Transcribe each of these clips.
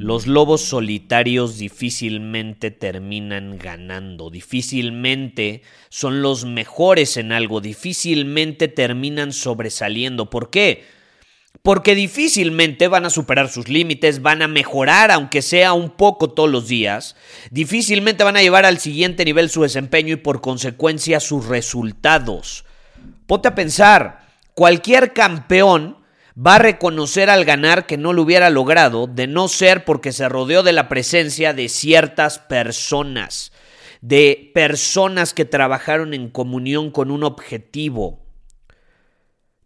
Los lobos solitarios difícilmente terminan ganando, difícilmente son los mejores en algo, difícilmente terminan sobresaliendo. ¿Por qué? Porque difícilmente van a superar sus límites, van a mejorar aunque sea un poco todos los días, difícilmente van a llevar al siguiente nivel su desempeño y por consecuencia sus resultados. Ponte a pensar, cualquier campeón va a reconocer al ganar que no lo hubiera logrado, de no ser porque se rodeó de la presencia de ciertas personas, de personas que trabajaron en comunión con un objetivo.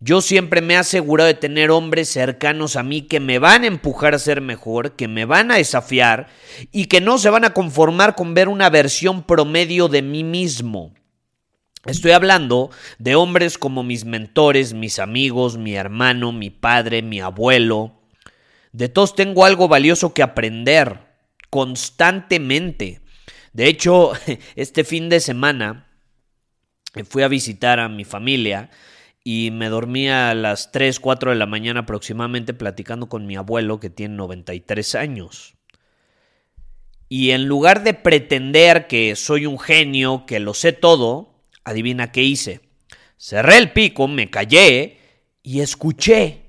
Yo siempre me he asegurado de tener hombres cercanos a mí que me van a empujar a ser mejor, que me van a desafiar y que no se van a conformar con ver una versión promedio de mí mismo. Estoy hablando de hombres como mis mentores, mis amigos, mi hermano, mi padre, mi abuelo. De todos tengo algo valioso que aprender constantemente. De hecho, este fin de semana fui a visitar a mi familia y me dormí a las 3, 4 de la mañana aproximadamente platicando con mi abuelo que tiene 93 años. Y en lugar de pretender que soy un genio, que lo sé todo, Adivina qué hice. Cerré el pico, me callé y escuché.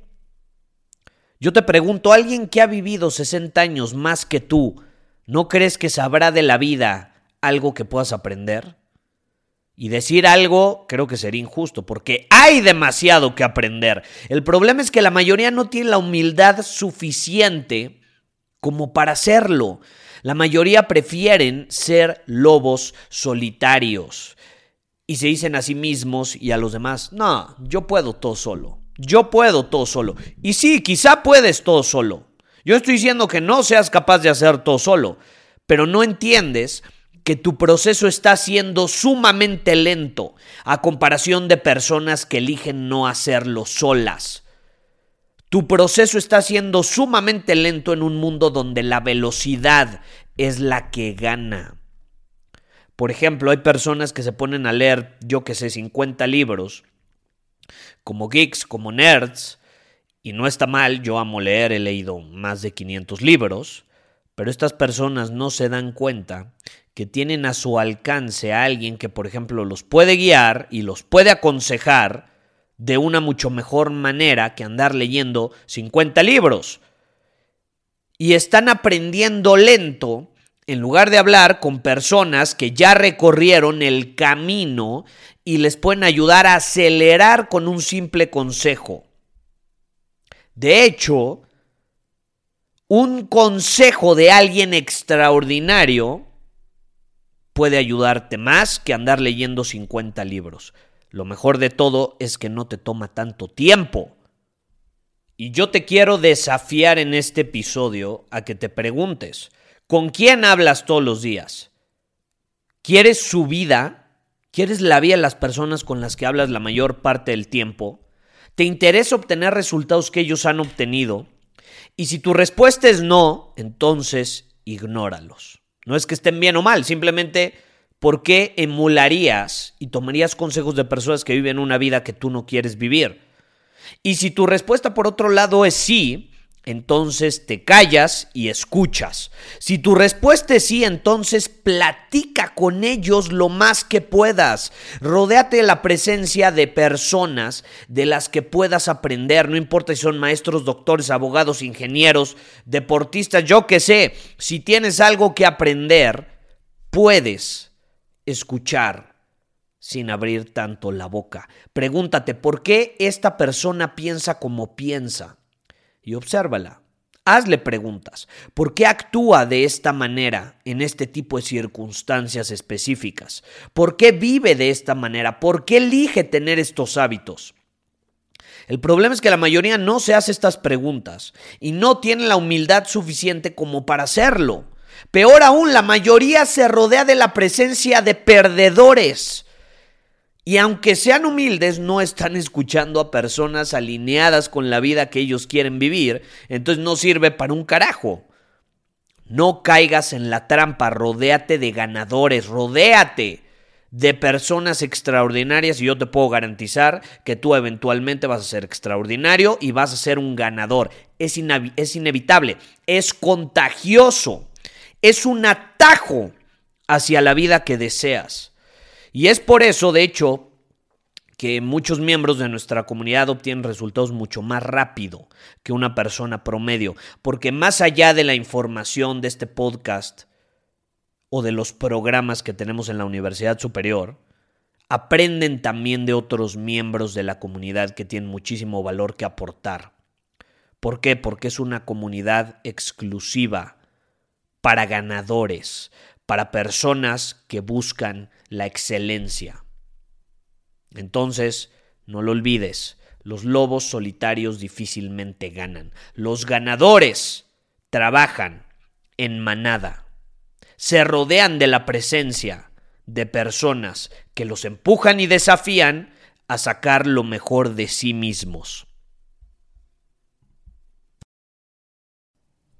Yo te pregunto, ¿alguien que ha vivido 60 años más que tú, ¿no crees que sabrá de la vida algo que puedas aprender? Y decir algo creo que sería injusto, porque hay demasiado que aprender. El problema es que la mayoría no tiene la humildad suficiente como para hacerlo. La mayoría prefieren ser lobos solitarios y se dicen a sí mismos y a los demás, no, yo puedo todo solo, yo puedo todo solo. Y sí, quizá puedes todo solo. Yo estoy diciendo que no seas capaz de hacer todo solo, pero no entiendes que tu proceso está siendo sumamente lento a comparación de personas que eligen no hacerlo solas. Tu proceso está siendo sumamente lento en un mundo donde la velocidad es la que gana. Por ejemplo, hay personas que se ponen a leer, yo que sé, 50 libros, como geeks, como nerds, y no está mal, yo amo leer, he leído más de 500 libros, pero estas personas no se dan cuenta que tienen a su alcance a alguien que, por ejemplo, los puede guiar y los puede aconsejar de una mucho mejor manera que andar leyendo 50 libros. Y están aprendiendo lento en lugar de hablar con personas que ya recorrieron el camino y les pueden ayudar a acelerar con un simple consejo. De hecho, un consejo de alguien extraordinario puede ayudarte más que andar leyendo 50 libros. Lo mejor de todo es que no te toma tanto tiempo. Y yo te quiero desafiar en este episodio a que te preguntes, ¿Con quién hablas todos los días? ¿Quieres su vida? ¿Quieres la vida de las personas con las que hablas la mayor parte del tiempo? ¿Te interesa obtener resultados que ellos han obtenido? Y si tu respuesta es no, entonces ignóralos. No es que estén bien o mal, simplemente ¿por qué emularías y tomarías consejos de personas que viven una vida que tú no quieres vivir? Y si tu respuesta por otro lado es sí, entonces te callas y escuchas. Si tu respuesta es sí, entonces platica con ellos lo más que puedas. Rodéate de la presencia de personas de las que puedas aprender, no importa si son maestros, doctores, abogados, ingenieros, deportistas, yo que sé. Si tienes algo que aprender, puedes escuchar sin abrir tanto la boca. Pregúntate por qué esta persona piensa como piensa y obsérvala. Hazle preguntas. ¿Por qué actúa de esta manera en este tipo de circunstancias específicas? ¿Por qué vive de esta manera? ¿Por qué elige tener estos hábitos? El problema es que la mayoría no se hace estas preguntas y no tiene la humildad suficiente como para hacerlo. Peor aún, la mayoría se rodea de la presencia de perdedores y aunque sean humildes, no están escuchando a personas alineadas con la vida que ellos quieren vivir, entonces no sirve para un carajo. No caigas en la trampa, rodéate de ganadores, rodéate de personas extraordinarias y yo te puedo garantizar que tú eventualmente vas a ser extraordinario y vas a ser un ganador. Es, es inevitable, es contagioso, es un atajo hacia la vida que deseas. Y es por eso, de hecho, que muchos miembros de nuestra comunidad obtienen resultados mucho más rápido que una persona promedio, porque más allá de la información de este podcast o de los programas que tenemos en la Universidad Superior, aprenden también de otros miembros de la comunidad que tienen muchísimo valor que aportar. ¿Por qué? Porque es una comunidad exclusiva para ganadores, para personas que buscan la excelencia. Entonces, no lo olvides, los lobos solitarios difícilmente ganan. Los ganadores trabajan en manada. Se rodean de la presencia de personas que los empujan y desafían a sacar lo mejor de sí mismos.